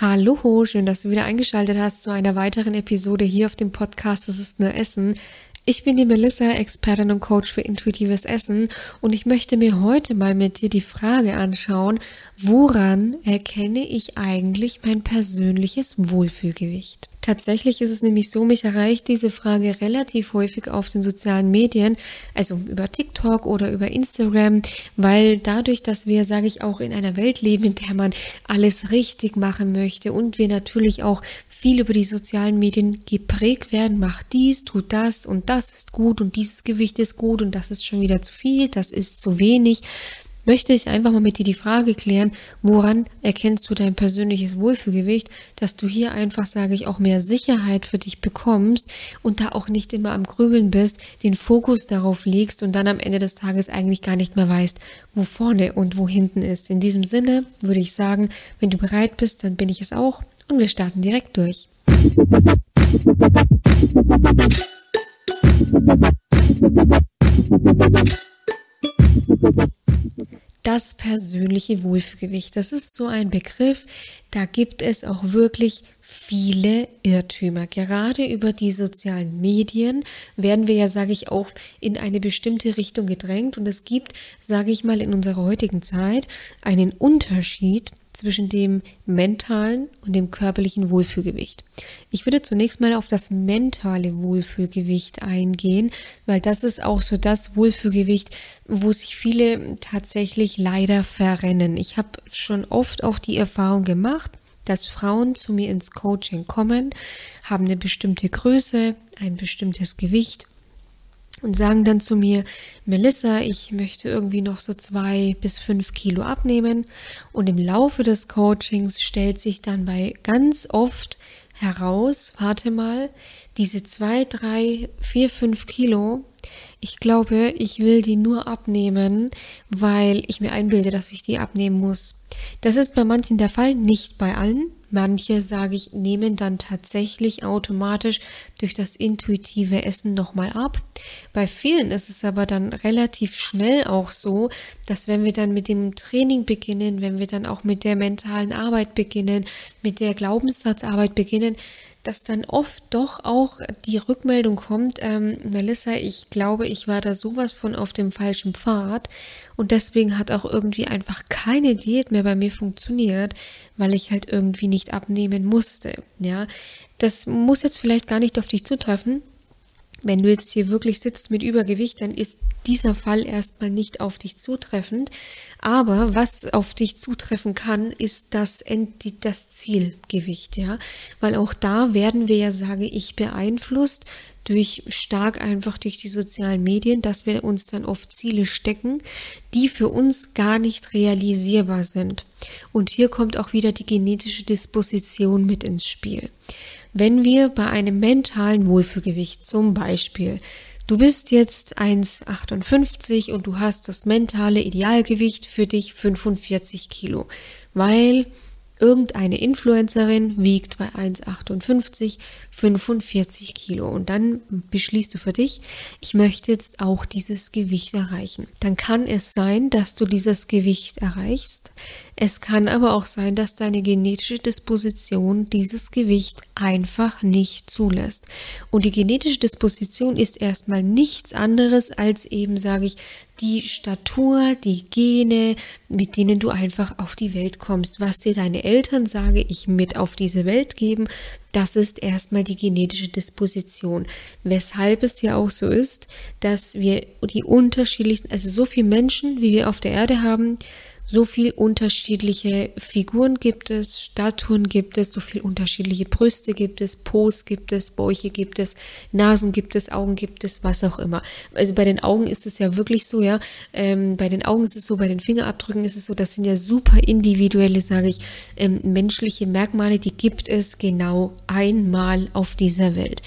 Hallo, schön, dass du wieder eingeschaltet hast zu einer weiteren Episode hier auf dem Podcast Das ist nur Essen. Ich bin die Melissa, Expertin und Coach für intuitives Essen und ich möchte mir heute mal mit dir die Frage anschauen, woran erkenne ich eigentlich mein persönliches Wohlfühlgewicht? Tatsächlich ist es nämlich so, mich erreicht diese Frage relativ häufig auf den sozialen Medien, also über TikTok oder über Instagram, weil dadurch, dass wir, sage ich auch, in einer Welt leben, in der man alles richtig machen möchte und wir natürlich auch viel über die sozialen Medien geprägt werden, mach dies, tu das und das ist gut und dieses Gewicht ist gut und das ist schon wieder zu viel, das ist zu wenig. Möchte ich einfach mal mit dir die Frage klären, woran erkennst du dein persönliches Wohlfühlgewicht, dass du hier einfach, sage ich, auch mehr Sicherheit für dich bekommst und da auch nicht immer am Grübeln bist, den Fokus darauf legst und dann am Ende des Tages eigentlich gar nicht mehr weißt, wo vorne und wo hinten ist. In diesem Sinne würde ich sagen, wenn du bereit bist, dann bin ich es auch und wir starten direkt durch. Das persönliche Wohlfühlgewicht, das ist so ein Begriff, da gibt es auch wirklich viele Irrtümer. Gerade über die sozialen Medien werden wir ja, sage ich, auch in eine bestimmte Richtung gedrängt und es gibt, sage ich mal, in unserer heutigen Zeit einen Unterschied zwischen dem mentalen und dem körperlichen Wohlfühlgewicht. Ich würde zunächst mal auf das mentale Wohlfühlgewicht eingehen, weil das ist auch so das Wohlfühlgewicht, wo sich viele tatsächlich leider verrennen. Ich habe schon oft auch die Erfahrung gemacht, dass Frauen zu mir ins Coaching kommen, haben eine bestimmte Größe, ein bestimmtes Gewicht und sagen dann zu mir, Melissa, ich möchte irgendwie noch so zwei bis fünf Kilo abnehmen. Und im Laufe des Coachings stellt sich dann bei ganz oft heraus, warte mal, diese zwei, drei, vier, fünf Kilo, ich glaube, ich will die nur abnehmen, weil ich mir einbilde, dass ich die abnehmen muss. Das ist bei manchen der Fall, nicht bei allen. Manche, sage ich, nehmen dann tatsächlich automatisch durch das intuitive Essen nochmal ab. Bei vielen ist es aber dann relativ schnell auch so, dass wenn wir dann mit dem Training beginnen, wenn wir dann auch mit der mentalen Arbeit beginnen, mit der Glaubenssatzarbeit beginnen, dass dann oft doch auch die Rückmeldung kommt, ähm, Melissa, ich glaube, ich war da sowas von auf dem falschen Pfad und deswegen hat auch irgendwie einfach keine Diät mehr bei mir funktioniert, weil ich halt irgendwie nicht abnehmen musste. Ja, das muss jetzt vielleicht gar nicht auf dich zutreffen, wenn du jetzt hier wirklich sitzt mit Übergewicht, dann ist dieser Fall erstmal nicht auf dich zutreffend. Aber was auf dich zutreffen kann, ist das, das Zielgewicht, ja. Weil auch da werden wir ja, sage ich, beeinflusst durch stark einfach durch die sozialen Medien, dass wir uns dann oft Ziele stecken, die für uns gar nicht realisierbar sind. Und hier kommt auch wieder die genetische Disposition mit ins Spiel. Wenn wir bei einem mentalen Wohlfühlgewicht zum Beispiel Du bist jetzt 1,58 und du hast das mentale Idealgewicht für dich 45 Kilo, weil irgendeine Influencerin wiegt bei 1,58 45 Kilo und dann beschließt du für dich, ich möchte jetzt auch dieses Gewicht erreichen. Dann kann es sein, dass du dieses Gewicht erreichst. Es kann aber auch sein, dass deine genetische Disposition dieses Gewicht einfach nicht zulässt. Und die genetische Disposition ist erstmal nichts anderes als eben, sage ich, die Statur, die Gene, mit denen du einfach auf die Welt kommst. Was dir deine Eltern, sage ich, mit auf diese Welt geben, das ist erstmal die genetische Disposition. Weshalb es ja auch so ist, dass wir die unterschiedlichsten, also so viele Menschen, wie wir auf der Erde haben, so viel unterschiedliche Figuren gibt es, Statuen gibt es, so viel unterschiedliche Brüste gibt es, Po's gibt es, Bäuche gibt es, Nasen gibt es, Augen gibt es, was auch immer. Also bei den Augen ist es ja wirklich so, ja. Ähm, bei den Augen ist es so, bei den Fingerabdrücken ist es so, das sind ja super individuelle, sage ich, ähm, menschliche Merkmale, die gibt es genau einmal auf dieser Welt.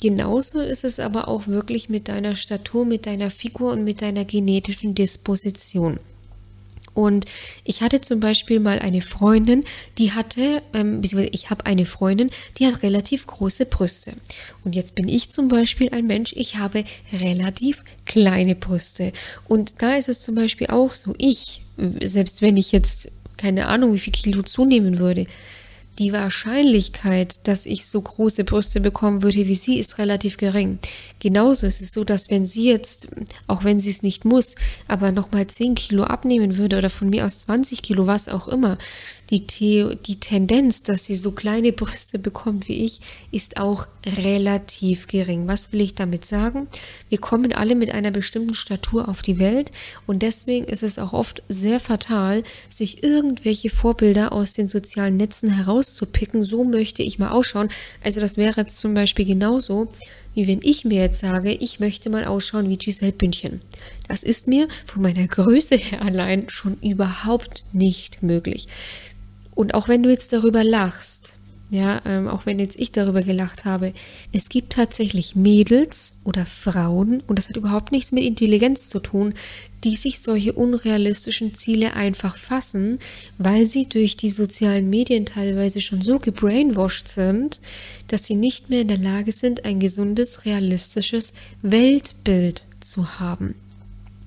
Genauso ist es aber auch wirklich mit deiner Statur, mit deiner Figur und mit deiner genetischen Disposition. Und ich hatte zum Beispiel mal eine Freundin, die hatte, ähm, beziehungsweise ich habe eine Freundin, die hat relativ große Brüste. Und jetzt bin ich zum Beispiel ein Mensch, ich habe relativ kleine Brüste. Und da ist es zum Beispiel auch so, ich, selbst wenn ich jetzt keine Ahnung, wie viel Kilo zunehmen würde, die Wahrscheinlichkeit, dass ich so große Brüste bekommen würde wie sie, ist relativ gering. Genauso ist es so, dass wenn sie jetzt, auch wenn sie es nicht muss, aber nochmal 10 Kilo abnehmen würde oder von mir aus 20 Kilo, was auch immer, die, The die Tendenz, dass sie so kleine Brüste bekommt wie ich, ist auch relativ gering. Was will ich damit sagen? Wir kommen alle mit einer bestimmten Statur auf die Welt und deswegen ist es auch oft sehr fatal, sich irgendwelche Vorbilder aus den sozialen Netzen herauszupicken. So möchte ich mal ausschauen. Also das wäre jetzt zum Beispiel genauso, wie wenn ich mir jetzt sage, ich möchte mal ausschauen wie Giselle Bündchen. Das ist mir von meiner Größe her allein schon überhaupt nicht möglich. Und auch wenn du jetzt darüber lachst, ja, ähm, auch wenn jetzt ich darüber gelacht habe, es gibt tatsächlich Mädels oder Frauen, und das hat überhaupt nichts mit Intelligenz zu tun, die sich solche unrealistischen Ziele einfach fassen, weil sie durch die sozialen Medien teilweise schon so gebrainwashed sind, dass sie nicht mehr in der Lage sind, ein gesundes, realistisches Weltbild zu haben.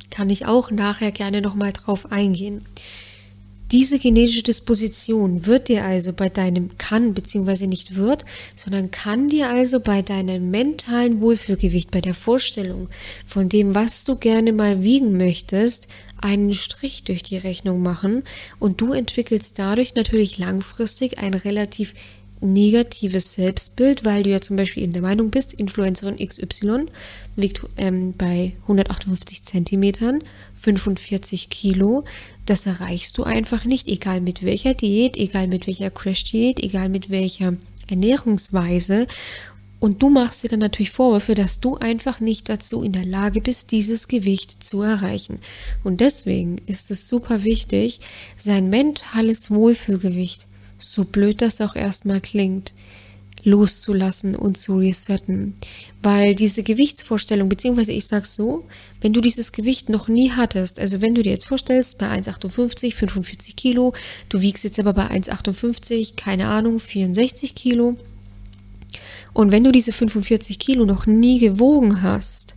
Kann ich auch nachher gerne nochmal drauf eingehen. Diese genetische Disposition wird dir also bei deinem kann, beziehungsweise nicht wird, sondern kann dir also bei deinem mentalen Wohlfühlgewicht, bei der Vorstellung von dem, was du gerne mal wiegen möchtest, einen Strich durch die Rechnung machen. Und du entwickelst dadurch natürlich langfristig ein relativ negatives Selbstbild, weil du ja zum Beispiel in der Meinung bist, Influencerin XY wiegt ähm, bei 158 Zentimetern 45 Kilo. Das erreichst du einfach nicht, egal mit welcher Diät, egal mit welcher Crash-Diät, egal mit welcher Ernährungsweise. Und du machst dir dann natürlich Vorwürfe, dass du einfach nicht dazu in der Lage bist, dieses Gewicht zu erreichen. Und deswegen ist es super wichtig, sein mentales Wohlfühlgewicht so blöd das auch erstmal klingt, loszulassen und zu resetten. Weil diese Gewichtsvorstellung, beziehungsweise ich sag's so, wenn du dieses Gewicht noch nie hattest, also wenn du dir jetzt vorstellst, bei 1,58, 45 Kilo, du wiegst jetzt aber bei 1,58, keine Ahnung, 64 Kilo, und wenn du diese 45 Kilo noch nie gewogen hast,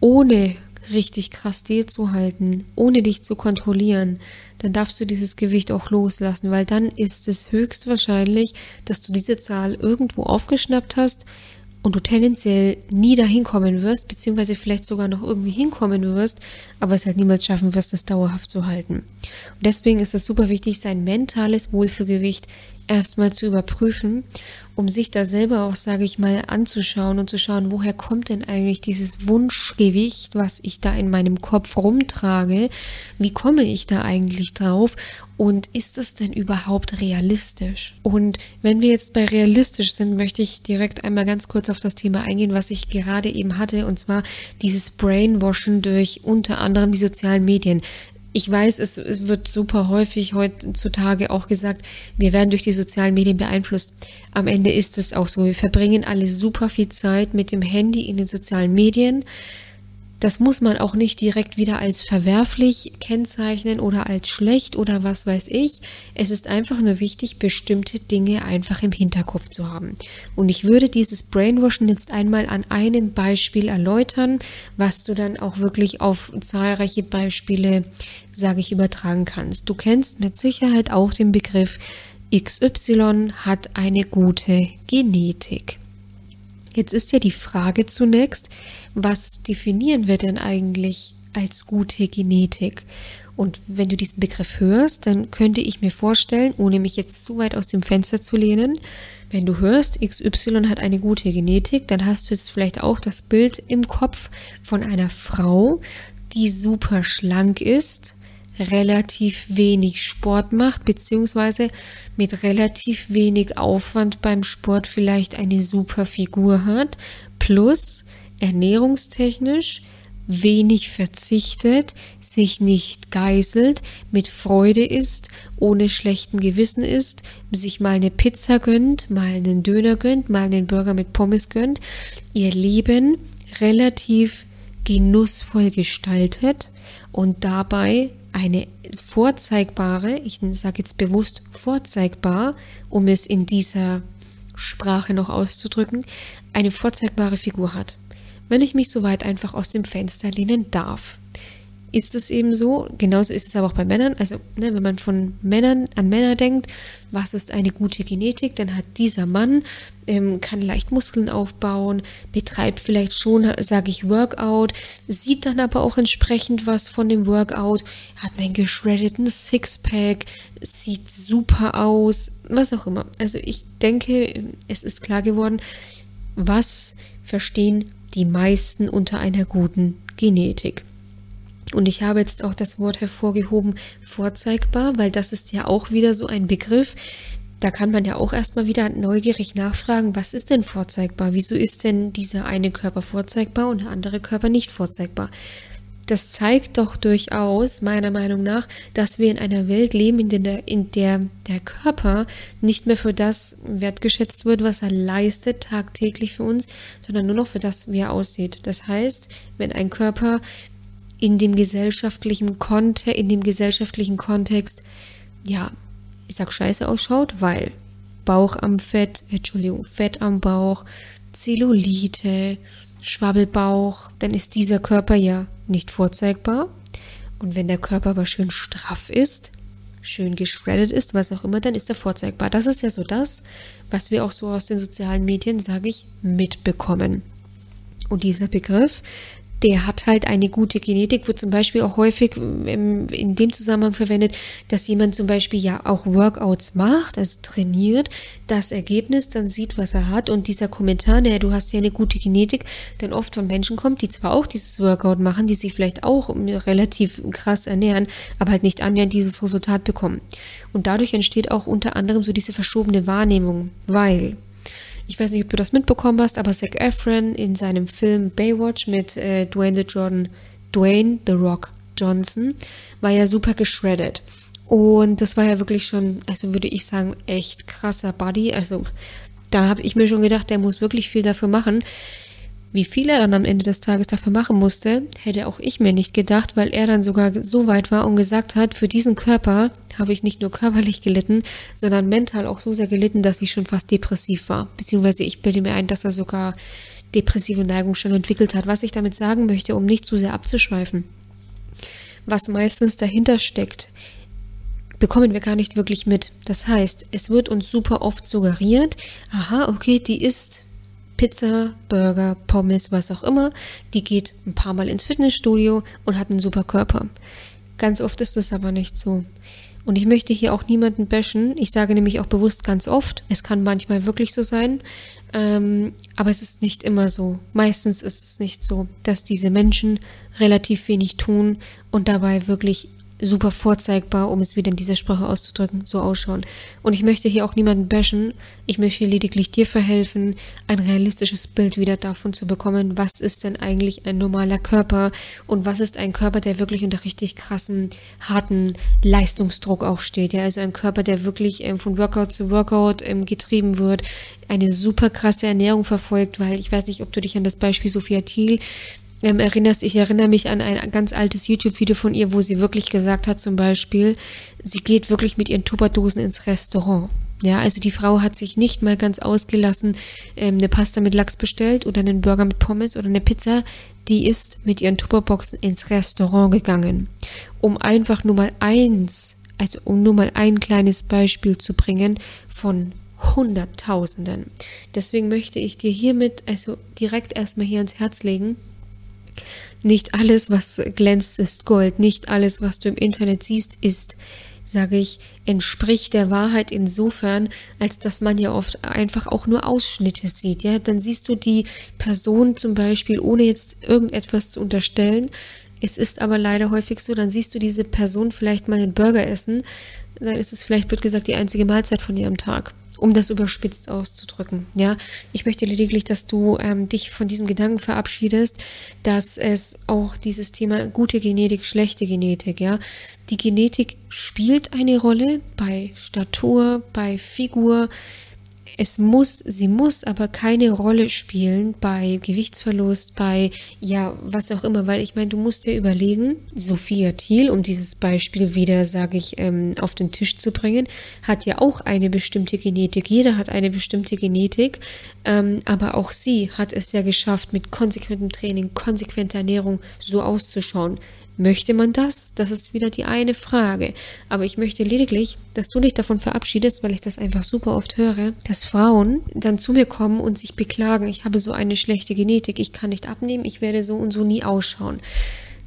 ohne richtig krass dir zu halten, ohne dich zu kontrollieren, dann darfst du dieses Gewicht auch loslassen, weil dann ist es höchstwahrscheinlich, dass du diese Zahl irgendwo aufgeschnappt hast und du tendenziell nie dahin kommen wirst, beziehungsweise vielleicht sogar noch irgendwie hinkommen wirst, aber es halt niemals schaffen wirst, das dauerhaft zu halten. Und deswegen ist es super wichtig, sein mentales Wohlfühlgewicht erstmal zu überprüfen, um sich da selber auch, sage ich mal, anzuschauen und zu schauen, woher kommt denn eigentlich dieses Wunschgewicht, was ich da in meinem Kopf rumtrage? Wie komme ich da eigentlich drauf? Und ist es denn überhaupt realistisch? Und wenn wir jetzt bei realistisch sind, möchte ich direkt einmal ganz kurz auf das Thema eingehen, was ich gerade eben hatte, und zwar dieses Brainwashing durch unter anderem die sozialen Medien ich weiß, es, wird super häufig heutzutage auch gesagt, wir werden durch die sozialen Medien beeinflusst. Am Ende ist es auch so. Wir verbringen alle super viel Zeit mit dem Handy in den sozialen Medien. Das muss man auch nicht direkt wieder als verwerflich kennzeichnen oder als schlecht oder was weiß ich. Es ist einfach nur wichtig, bestimmte Dinge einfach im Hinterkopf zu haben. Und ich würde dieses Brainwashing jetzt einmal an einem Beispiel erläutern, was du dann auch wirklich auf zahlreiche Beispiele, sage ich, übertragen kannst. Du kennst mit Sicherheit auch den Begriff XY hat eine gute Genetik. Jetzt ist ja die Frage zunächst, was definieren wir denn eigentlich als gute Genetik? Und wenn du diesen Begriff hörst, dann könnte ich mir vorstellen, ohne mich jetzt zu weit aus dem Fenster zu lehnen, wenn du hörst, XY hat eine gute Genetik, dann hast du jetzt vielleicht auch das Bild im Kopf von einer Frau, die super schlank ist, relativ wenig Sport macht, beziehungsweise mit relativ wenig Aufwand beim Sport vielleicht eine super Figur hat, plus ernährungstechnisch wenig verzichtet, sich nicht geißelt, mit Freude isst, ohne schlechten Gewissen isst, sich mal eine Pizza gönnt, mal einen Döner gönnt, mal einen Burger mit Pommes gönnt, ihr Leben relativ genussvoll gestaltet und dabei eine vorzeigbare, ich sage jetzt bewusst vorzeigbar, um es in dieser Sprache noch auszudrücken, eine vorzeigbare Figur hat. Wenn ich mich soweit einfach aus dem Fenster lehnen darf. Ist es eben so. Genauso ist es aber auch bei Männern. Also, ne, wenn man von Männern an Männer denkt, was ist eine gute Genetik, dann hat dieser Mann, ähm, kann leicht Muskeln aufbauen, betreibt vielleicht schon, sage ich, Workout, sieht dann aber auch entsprechend was von dem Workout, hat einen geschreddeten Sixpack, sieht super aus, was auch immer. Also ich denke, es ist klar geworden, was verstehen die meisten unter einer guten Genetik. Und ich habe jetzt auch das Wort hervorgehoben, vorzeigbar, weil das ist ja auch wieder so ein Begriff. Da kann man ja auch erstmal wieder neugierig nachfragen, was ist denn vorzeigbar? Wieso ist denn dieser eine Körper vorzeigbar und der andere Körper nicht vorzeigbar? Das zeigt doch durchaus, meiner Meinung nach, dass wir in einer Welt leben, in der, in der der Körper nicht mehr für das wertgeschätzt wird, was er leistet tagtäglich für uns, sondern nur noch für das, wie er aussieht. Das heißt, wenn ein Körper in dem gesellschaftlichen Kontext, in dem gesellschaftlichen Kontext, ja, ich sag scheiße ausschaut, weil Bauch am Fett, Entschuldigung, Fett am Bauch, Zellulite, Schwabbelbauch, dann ist dieser Körper ja nicht vorzeigbar. Und wenn der Körper aber schön straff ist, schön geschreddet ist, was auch immer, dann ist er vorzeigbar. Das ist ja so das, was wir auch so aus den sozialen Medien, sage ich, mitbekommen. Und dieser Begriff, der hat halt eine gute Genetik, wird zum Beispiel auch häufig ähm, in dem Zusammenhang verwendet, dass jemand zum Beispiel ja auch Workouts macht, also trainiert, das Ergebnis dann sieht, was er hat und dieser Kommentar, naja, du hast ja eine gute Genetik, dann oft von Menschen kommt, die zwar auch dieses Workout machen, die sich vielleicht auch relativ krass ernähren, aber halt nicht annähernd dieses Resultat bekommen. Und dadurch entsteht auch unter anderem so diese verschobene Wahrnehmung, weil ich weiß nicht, ob du das mitbekommen hast, aber Zac Efron in seinem Film Baywatch mit äh, Dwayne The Jordan, Dwayne The Rock Johnson, war ja super geschreddet. Und das war ja wirklich schon, also würde ich sagen, echt krasser Buddy. Also da habe ich mir schon gedacht, der muss wirklich viel dafür machen. Wie viel er dann am Ende des Tages dafür machen musste, hätte auch ich mir nicht gedacht, weil er dann sogar so weit war und gesagt hat, für diesen Körper habe ich nicht nur körperlich gelitten, sondern mental auch so sehr gelitten, dass ich schon fast depressiv war. Beziehungsweise ich bilde mir ein, dass er sogar depressive Neigung schon entwickelt hat. Was ich damit sagen möchte, um nicht zu sehr abzuschweifen. Was meistens dahinter steckt, bekommen wir gar nicht wirklich mit. Das heißt, es wird uns super oft suggeriert, aha, okay, die ist Pizza, Burger, Pommes, was auch immer, die geht ein paar Mal ins Fitnessstudio und hat einen super Körper. Ganz oft ist das aber nicht so. Und ich möchte hier auch niemanden bashen. Ich sage nämlich auch bewusst ganz oft, es kann manchmal wirklich so sein, ähm, aber es ist nicht immer so. Meistens ist es nicht so, dass diese Menschen relativ wenig tun und dabei wirklich super vorzeigbar, um es wieder in dieser Sprache auszudrücken, so ausschauen. Und ich möchte hier auch niemanden bashen. Ich möchte lediglich dir verhelfen, ein realistisches Bild wieder davon zu bekommen, was ist denn eigentlich ein normaler Körper und was ist ein Körper, der wirklich unter richtig krassen, harten Leistungsdruck auch steht. Ja, also ein Körper, der wirklich ähm, von Workout zu Workout ähm, getrieben wird, eine super krasse Ernährung verfolgt, weil ich weiß nicht, ob du dich an das Beispiel Sophia Thiel ähm, erinnerst, ich erinnere mich an ein ganz altes YouTube-Video von ihr, wo sie wirklich gesagt hat, zum Beispiel, sie geht wirklich mit ihren Tupperdosen ins Restaurant. Ja, also die Frau hat sich nicht mal ganz ausgelassen, ähm, eine Pasta mit Lachs bestellt oder einen Burger mit Pommes oder eine Pizza. Die ist mit ihren Tupperboxen ins Restaurant gegangen, um einfach nur mal eins, also um nur mal ein kleines Beispiel zu bringen von Hunderttausenden. Deswegen möchte ich dir hiermit also direkt erstmal hier ans Herz legen, nicht alles, was glänzt, ist Gold. Nicht alles, was du im Internet siehst, ist, sage ich, entspricht der Wahrheit insofern, als dass man ja oft einfach auch nur Ausschnitte sieht. Ja, dann siehst du die Person zum Beispiel, ohne jetzt irgendetwas zu unterstellen. Es ist aber leider häufig so, dann siehst du diese Person vielleicht mal einen Burger essen, dann ist es vielleicht, wird gesagt, die einzige Mahlzeit von ihrem Tag um das überspitzt auszudrücken. Ja, ich möchte lediglich, dass du ähm, dich von diesem Gedanken verabschiedest, dass es auch dieses Thema gute Genetik, schlechte Genetik, ja, die Genetik spielt eine Rolle bei Statur, bei Figur, es muss, sie muss aber keine Rolle spielen bei Gewichtsverlust, bei ja, was auch immer, weil ich meine, du musst dir überlegen, Sophia Thiel, um dieses Beispiel wieder, sage ich, ähm, auf den Tisch zu bringen, hat ja auch eine bestimmte Genetik. Jeder hat eine bestimmte Genetik, ähm, aber auch sie hat es ja geschafft, mit konsequentem Training, konsequenter Ernährung so auszuschauen Möchte man das? Das ist wieder die eine Frage. Aber ich möchte lediglich, dass du dich davon verabschiedest, weil ich das einfach super oft höre, dass Frauen dann zu mir kommen und sich beklagen, ich habe so eine schlechte Genetik, ich kann nicht abnehmen, ich werde so und so nie ausschauen.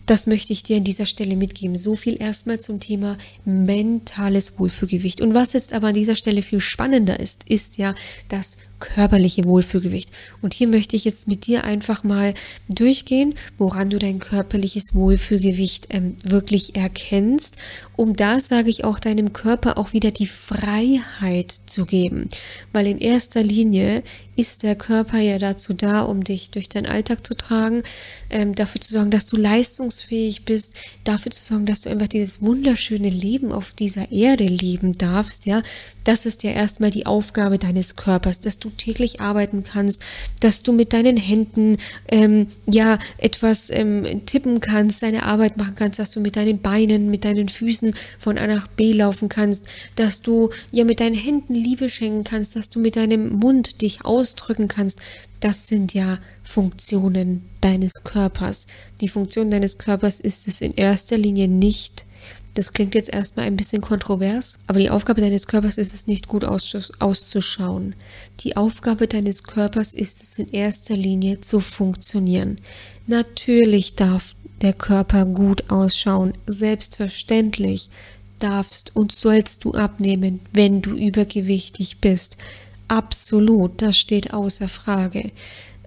Das möchte ich dir an dieser Stelle mitgeben. So viel erstmal zum Thema mentales Wohlfühlgewicht. Und was jetzt aber an dieser Stelle viel spannender ist, ist ja das körperliche Wohlfühlgewicht. Und hier möchte ich jetzt mit dir einfach mal durchgehen, woran du dein körperliches Wohlfühlgewicht ähm, wirklich erkennst, um da sage ich auch deinem Körper auch wieder die Freiheit zu geben. Weil in erster Linie ist der Körper ja dazu da, um dich durch deinen Alltag zu tragen, ähm, dafür zu sorgen, dass du leistungsfähig bist, dafür zu sorgen, dass du einfach dieses wunderschöne Leben auf dieser Erde leben darfst, ja. Das ist ja erstmal die Aufgabe deines Körpers, dass täglich arbeiten kannst, dass du mit deinen Händen ähm, ja etwas ähm, tippen kannst, deine Arbeit machen kannst, dass du mit deinen Beinen, mit deinen Füßen von A nach B laufen kannst, dass du ja mit deinen Händen Liebe schenken kannst, dass du mit deinem Mund dich ausdrücken kannst. Das sind ja Funktionen deines Körpers. Die Funktion deines Körpers ist es in erster Linie nicht, das klingt jetzt erstmal ein bisschen kontrovers, aber die Aufgabe deines Körpers ist es nicht gut auszuschauen. Die Aufgabe deines Körpers ist es in erster Linie zu funktionieren. Natürlich darf der Körper gut ausschauen, selbstverständlich darfst und sollst du abnehmen, wenn du übergewichtig bist. Absolut, das steht außer Frage.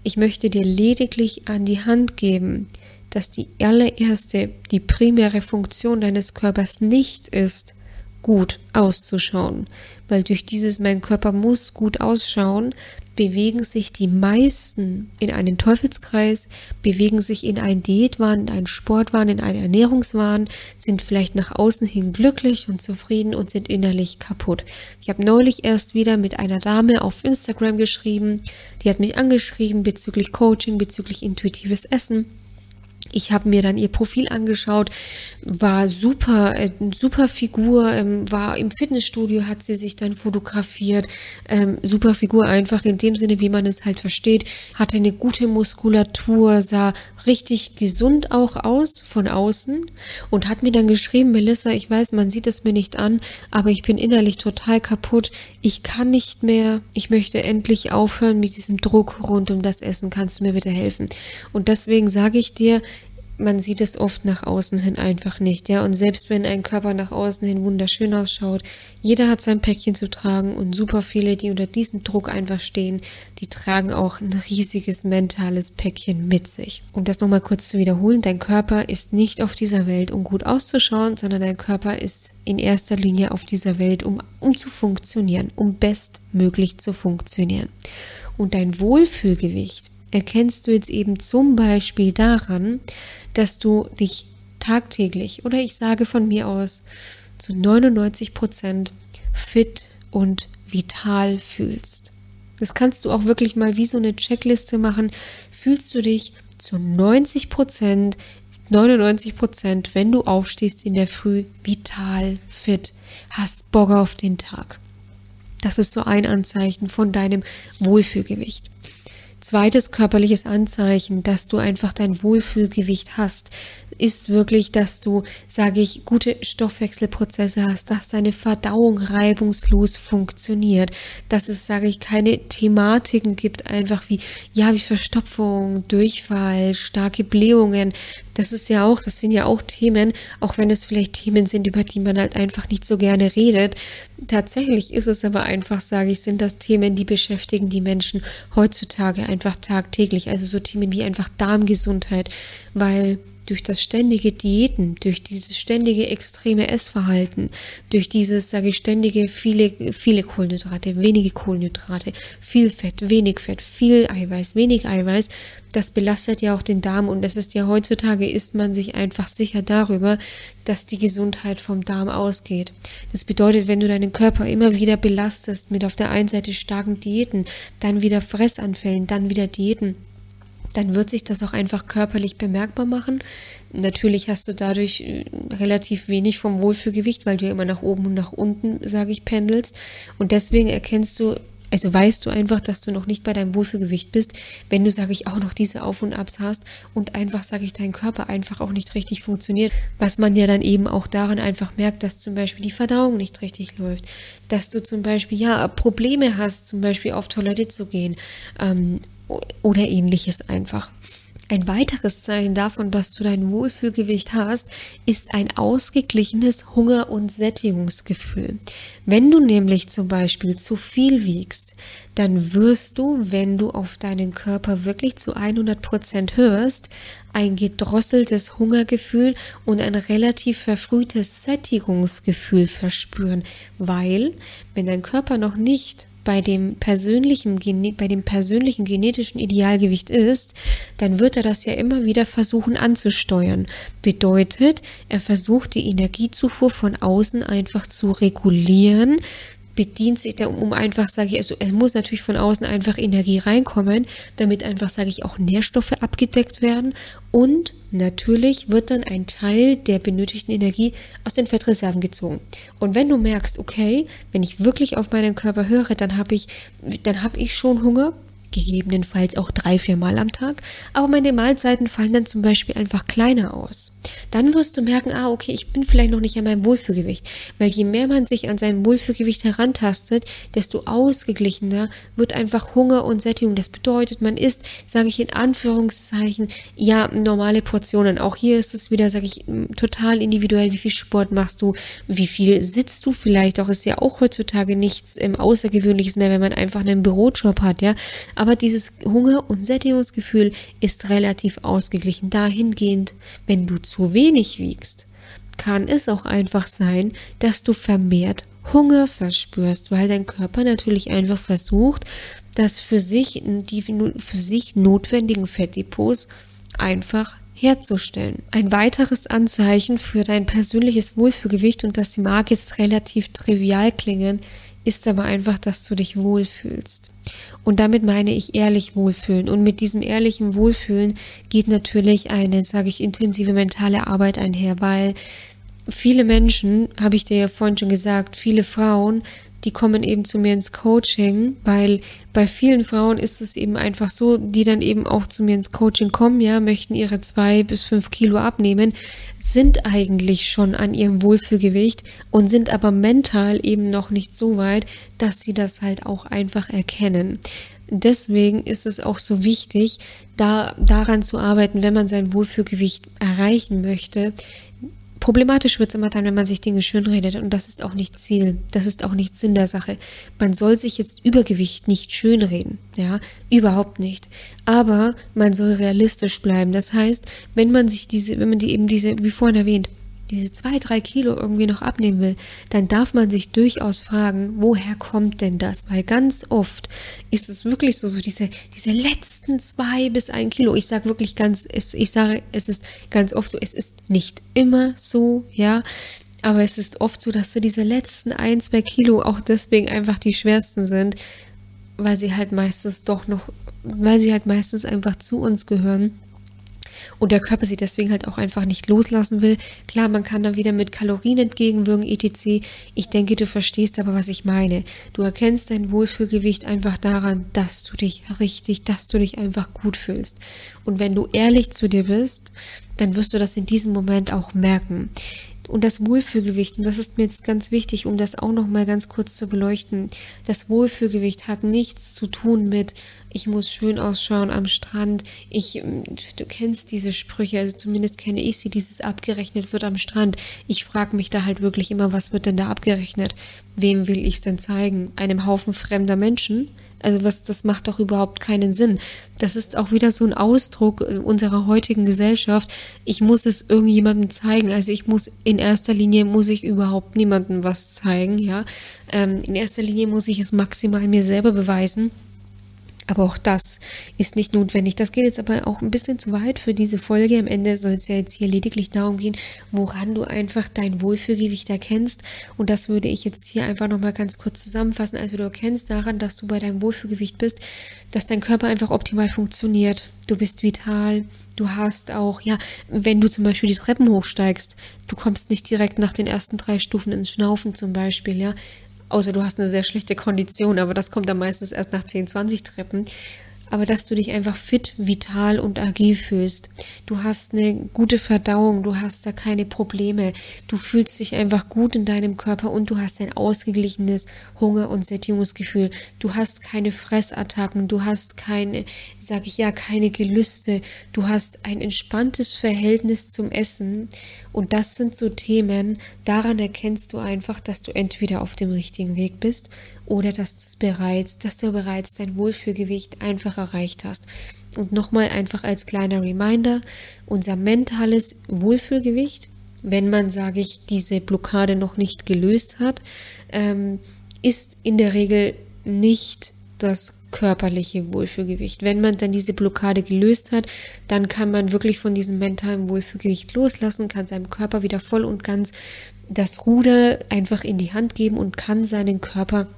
Ich möchte dir lediglich an die Hand geben, dass die allererste, die primäre Funktion deines Körpers nicht ist, gut auszuschauen, weil durch dieses mein Körper muss gut ausschauen, bewegen sich die meisten in einen Teufelskreis, bewegen sich in einen Diätwahn, in einen Sportwahn, in einen Ernährungswahn, sind vielleicht nach außen hin glücklich und zufrieden und sind innerlich kaputt. Ich habe neulich erst wieder mit einer Dame auf Instagram geschrieben, die hat mich angeschrieben bezüglich Coaching, bezüglich intuitives Essen ich habe mir dann ihr Profil angeschaut, war super, äh, super Figur, ähm, war im Fitnessstudio, hat sie sich dann fotografiert, ähm, super Figur einfach in dem Sinne, wie man es halt versteht, hatte eine gute Muskulatur, sah richtig gesund auch aus von außen und hat mir dann geschrieben, Melissa, ich weiß, man sieht es mir nicht an, aber ich bin innerlich total kaputt, ich kann nicht mehr, ich möchte endlich aufhören mit diesem Druck rund um das Essen, kannst du mir bitte helfen? Und deswegen sage ich dir, man sieht es oft nach außen hin einfach nicht, ja. Und selbst wenn ein Körper nach außen hin wunderschön ausschaut, jeder hat sein Päckchen zu tragen und super viele, die unter diesem Druck einfach stehen, die tragen auch ein riesiges mentales Päckchen mit sich. Um das nochmal kurz zu wiederholen, dein Körper ist nicht auf dieser Welt, um gut auszuschauen, sondern dein Körper ist in erster Linie auf dieser Welt, um, um zu funktionieren, um bestmöglich zu funktionieren. Und dein Wohlfühlgewicht erkennst du jetzt eben zum Beispiel daran, dass du dich tagtäglich oder ich sage von mir aus zu 99 Prozent fit und vital fühlst. Das kannst du auch wirklich mal wie so eine Checkliste machen. Fühlst du dich zu 90 Prozent, 99 Prozent, wenn du aufstehst in der Früh, vital, fit, hast Bock auf den Tag. Das ist so ein Anzeichen von deinem Wohlfühlgewicht. Zweites körperliches Anzeichen, dass du einfach dein Wohlfühlgewicht hast, ist wirklich, dass du, sage ich, gute Stoffwechselprozesse hast, dass deine Verdauung reibungslos funktioniert, dass es, sage ich, keine Thematiken gibt, einfach wie, ja, wie Verstopfung, Durchfall, starke Blähungen. Das ist ja auch, das sind ja auch Themen, auch wenn es vielleicht Themen sind, über die man halt einfach nicht so gerne redet. Tatsächlich ist es aber einfach, sage ich, sind das Themen, die beschäftigen die Menschen heutzutage einfach tagtäglich. Also so Themen wie einfach Darmgesundheit, weil durch das ständige Diäten, durch dieses ständige extreme Essverhalten, durch dieses, sage ich, ständige viele, viele Kohlenhydrate, wenige Kohlenhydrate, viel Fett, wenig Fett, viel Eiweiß, wenig Eiweiß, das belastet ja auch den Darm und es ist ja heutzutage ist man sich einfach sicher darüber, dass die Gesundheit vom Darm ausgeht. Das bedeutet, wenn du deinen Körper immer wieder belastest mit auf der einen Seite starken Diäten, dann wieder Fressanfällen, dann wieder Diäten, dann wird sich das auch einfach körperlich bemerkbar machen. Natürlich hast du dadurch äh, relativ wenig vom Wohlfühlgewicht, weil du ja immer nach oben und nach unten, sage ich, pendelst. Und deswegen erkennst du also weißt du einfach, dass du noch nicht bei deinem Wohlfühlgewicht bist, wenn du, sage ich, auch noch diese Auf und Abs hast und einfach, sage ich, dein Körper einfach auch nicht richtig funktioniert. Was man ja dann eben auch daran einfach merkt, dass zum Beispiel die Verdauung nicht richtig läuft, dass du zum Beispiel ja Probleme hast, zum Beispiel auf Toilette zu gehen ähm, oder ähnliches einfach. Ein weiteres Zeichen davon, dass du dein Wohlfühlgewicht hast, ist ein ausgeglichenes Hunger- und Sättigungsgefühl. Wenn du nämlich zum Beispiel zu viel wiegst, dann wirst du, wenn du auf deinen Körper wirklich zu 100 Prozent hörst, ein gedrosseltes Hungergefühl und ein relativ verfrühtes Sättigungsgefühl verspüren, weil wenn dein Körper noch nicht bei dem persönlichen, bei dem persönlichen genetischen Idealgewicht ist, dann wird er das ja immer wieder versuchen anzusteuern. Bedeutet, er versucht die Energiezufuhr von außen einfach zu regulieren, bedient sich da, um einfach, sage ich, also es muss natürlich von außen einfach Energie reinkommen, damit einfach, sage ich, auch Nährstoffe abgedeckt werden und natürlich wird dann ein Teil der benötigten Energie aus den Fettreserven gezogen. Und wenn du merkst, okay, wenn ich wirklich auf meinen Körper höre, dann habe ich, dann habe ich schon Hunger, gegebenenfalls auch drei, vier Mal am Tag, aber meine Mahlzeiten fallen dann zum Beispiel einfach kleiner aus. Dann wirst du merken, ah, okay, ich bin vielleicht noch nicht an meinem Wohlfühlgewicht, weil je mehr man sich an sein Wohlfühlgewicht herantastet, desto ausgeglichener wird einfach Hunger und Sättigung. Das bedeutet, man isst, sage ich in Anführungszeichen, ja, normale Portionen. Auch hier ist es wieder, sage ich, total individuell, wie viel Sport machst du, wie viel sitzt du vielleicht auch, ist ja auch heutzutage nichts ähm, Außergewöhnliches mehr, wenn man einfach einen Bürojob hat, ja. Aber dieses Hunger- und Sättigungsgefühl ist relativ ausgeglichen. Dahingehend, wenn du zu wenig wiegst, kann es auch einfach sein, dass du vermehrt Hunger verspürst, weil dein Körper natürlich einfach versucht, das für sich, die für sich notwendigen Fettdepots einfach herzustellen. Ein weiteres Anzeichen für dein persönliches Wohlfühlgewicht, und das mag jetzt relativ trivial klingen, ist aber einfach, dass du dich wohlfühlst. Und damit meine ich ehrlich wohlfühlen. Und mit diesem ehrlichen Wohlfühlen geht natürlich eine, sage ich, intensive mentale Arbeit einher, weil viele Menschen, habe ich dir ja vorhin schon gesagt, viele Frauen die kommen eben zu mir ins Coaching, weil bei vielen Frauen ist es eben einfach so, die dann eben auch zu mir ins Coaching kommen, ja, möchten ihre zwei bis fünf Kilo abnehmen, sind eigentlich schon an ihrem Wohlfühlgewicht und sind aber mental eben noch nicht so weit, dass sie das halt auch einfach erkennen. Deswegen ist es auch so wichtig, da daran zu arbeiten, wenn man sein Wohlfühlgewicht erreichen möchte, Problematisch wird es immer dann, wenn man sich Dinge schönredet und das ist auch nicht Ziel, das ist auch nicht Sinn der Sache. Man soll sich jetzt Übergewicht nicht schönreden, ja, überhaupt nicht. Aber man soll realistisch bleiben. Das heißt, wenn man sich diese, wenn man die eben diese, wie vorhin erwähnt, diese zwei, drei Kilo irgendwie noch abnehmen will, dann darf man sich durchaus fragen, woher kommt denn das? Weil ganz oft ist es wirklich so, so diese, diese letzten zwei bis ein Kilo. Ich sage wirklich ganz, ich sage, es ist ganz oft so, es ist nicht immer so, ja. Aber es ist oft so, dass so diese letzten ein, zwei Kilo auch deswegen einfach die schwersten sind, weil sie halt meistens doch noch, weil sie halt meistens einfach zu uns gehören und der Körper sie deswegen halt auch einfach nicht loslassen will. Klar, man kann da wieder mit Kalorien entgegenwirken, etc. Ich denke, du verstehst aber, was ich meine. Du erkennst dein Wohlfühlgewicht einfach daran, dass du dich richtig, dass du dich einfach gut fühlst. Und wenn du ehrlich zu dir bist, dann wirst du das in diesem Moment auch merken und das Wohlfühlgewicht, und das ist mir jetzt ganz wichtig, um das auch noch mal ganz kurz zu beleuchten. Das Wohlfühlgewicht hat nichts zu tun mit, ich muss schön ausschauen am Strand. Ich, du kennst diese Sprüche, also zumindest kenne ich sie, dieses abgerechnet wird am Strand. Ich frage mich da halt wirklich immer, was wird denn da abgerechnet? Wem will ich es denn zeigen? Einem Haufen fremder Menschen? Also was, das macht doch überhaupt keinen Sinn. Das ist auch wieder so ein Ausdruck unserer heutigen Gesellschaft. Ich muss es irgendjemandem zeigen. Also ich muss in erster Linie muss ich überhaupt niemandem was zeigen, ja. Ähm, in erster Linie muss ich es maximal mir selber beweisen. Aber auch das ist nicht notwendig. Das geht jetzt aber auch ein bisschen zu weit für diese Folge. Am Ende soll es ja jetzt hier lediglich darum gehen, woran du einfach dein Wohlfühlgewicht erkennst. Und das würde ich jetzt hier einfach nochmal ganz kurz zusammenfassen. Also du erkennst daran, dass du bei deinem Wohlfühlgewicht bist, dass dein Körper einfach optimal funktioniert. Du bist vital. Du hast auch, ja, wenn du zum Beispiel die Treppen hochsteigst, du kommst nicht direkt nach den ersten drei Stufen ins Schnaufen zum Beispiel, ja außer du hast eine sehr schlechte Kondition, aber das kommt dann meistens erst nach 10, 20 Treppen aber dass du dich einfach fit, vital und agil fühlst. Du hast eine gute Verdauung, du hast da keine Probleme, du fühlst dich einfach gut in deinem Körper und du hast ein ausgeglichenes Hunger- und Sättigungsgefühl. Du hast keine Fressattacken, du hast keine, sag ich ja, keine Gelüste, du hast ein entspanntes Verhältnis zum Essen und das sind so Themen, daran erkennst du einfach, dass du entweder auf dem richtigen Weg bist oder dass du bereits, dass du bereits dein Wohlfühlgewicht einfach erreicht hast. Und nochmal einfach als kleiner Reminder, unser mentales Wohlfühlgewicht, wenn man, sage ich, diese Blockade noch nicht gelöst hat, ähm, ist in der Regel nicht das körperliche Wohlfühlgewicht. Wenn man dann diese Blockade gelöst hat, dann kann man wirklich von diesem mentalen Wohlfühlgewicht loslassen, kann seinem Körper wieder voll und ganz das Ruder einfach in die Hand geben und kann seinen Körper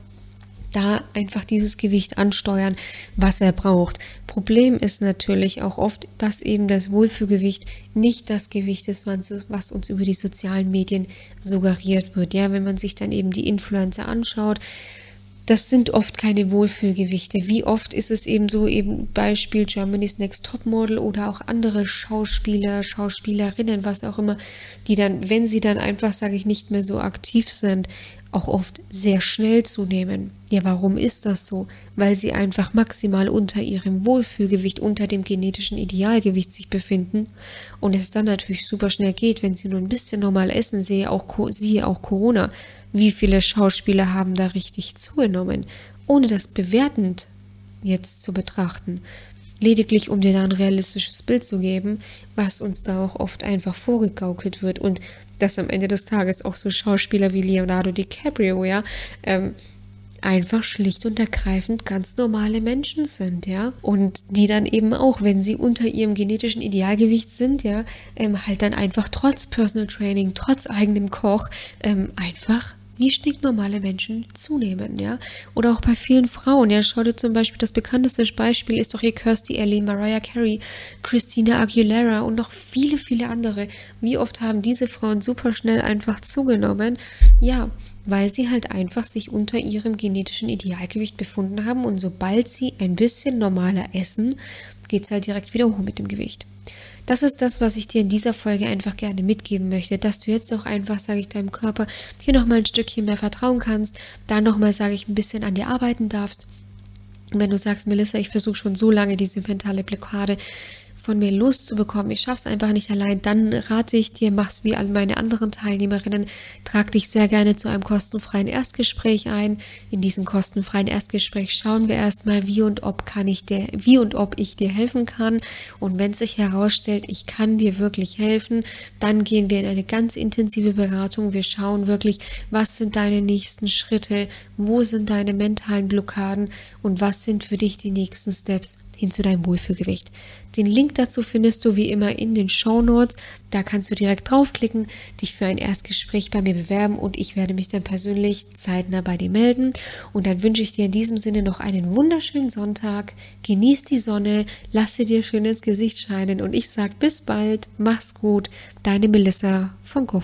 da einfach dieses Gewicht ansteuern, was er braucht. Problem ist natürlich auch oft, dass eben das Wohlfühlgewicht nicht das Gewicht ist, was uns über die sozialen Medien suggeriert wird. Ja, wenn man sich dann eben die Influencer anschaut, das sind oft keine Wohlfühlgewichte. Wie oft ist es eben so, eben Beispiel Germany's Next Topmodel oder auch andere Schauspieler, Schauspielerinnen, was auch immer, die dann, wenn sie dann einfach, sage ich, nicht mehr so aktiv sind, auch oft sehr schnell zunehmen. Ja, warum ist das so? Weil sie einfach maximal unter ihrem Wohlfühlgewicht, unter dem genetischen Idealgewicht sich befinden und es dann natürlich super schnell geht, wenn sie nur ein bisschen normal essen, sehe auch, siehe auch Corona. Wie viele Schauspieler haben da richtig zugenommen, ohne das bewertend jetzt zu betrachten lediglich um dir da ein realistisches Bild zu geben, was uns da auch oft einfach vorgegaukelt wird und dass am Ende des Tages auch so Schauspieler wie Leonardo DiCaprio, ja, ähm, einfach schlicht und ergreifend ganz normale Menschen sind, ja. Und die dann eben auch, wenn sie unter ihrem genetischen Idealgewicht sind, ja, ähm, halt dann einfach trotz Personal Training, trotz eigenem Koch, ähm, einfach wie stinknormale Menschen zunehmen, ja. Oder auch bei vielen Frauen, ja. Schau dir zum Beispiel, das bekannteste Beispiel ist doch hier Kirsty Alley, Mariah Carey, Christina Aguilera und noch viele, viele andere. Wie oft haben diese Frauen super schnell einfach zugenommen? Ja, weil sie halt einfach sich unter ihrem genetischen Idealgewicht befunden haben und sobald sie ein bisschen normaler essen, geht es halt direkt wieder hoch mit dem Gewicht. Das ist das, was ich dir in dieser Folge einfach gerne mitgeben möchte, dass du jetzt auch einfach, sage ich, deinem Körper hier nochmal ein Stückchen mehr vertrauen kannst, da nochmal, sage ich, ein bisschen an dir arbeiten darfst. Und wenn du sagst, Melissa, ich versuche schon so lange diese mentale Blockade von mir loszubekommen. Ich schaffe es einfach nicht allein. Dann rate ich dir, mach's wie all meine anderen Teilnehmerinnen. Trag dich sehr gerne zu einem kostenfreien Erstgespräch ein. In diesem kostenfreien Erstgespräch schauen wir erstmal, wie und ob kann ich dir, wie und ob ich dir helfen kann. Und wenn sich herausstellt, ich kann dir wirklich helfen, dann gehen wir in eine ganz intensive Beratung. Wir schauen wirklich, was sind deine nächsten Schritte, wo sind deine mentalen Blockaden und was sind für dich die nächsten Steps hin zu deinem Wohlfühlgewicht. Den Link dazu findest du wie immer in den Show Notes. Da kannst du direkt draufklicken, dich für ein Erstgespräch bei mir bewerben und ich werde mich dann persönlich zeitnah bei dir melden. Und dann wünsche ich dir in diesem Sinne noch einen wunderschönen Sonntag. Genieß die Sonne, lass sie dir schön ins Gesicht scheinen und ich sage bis bald, mach's gut, deine Melissa von go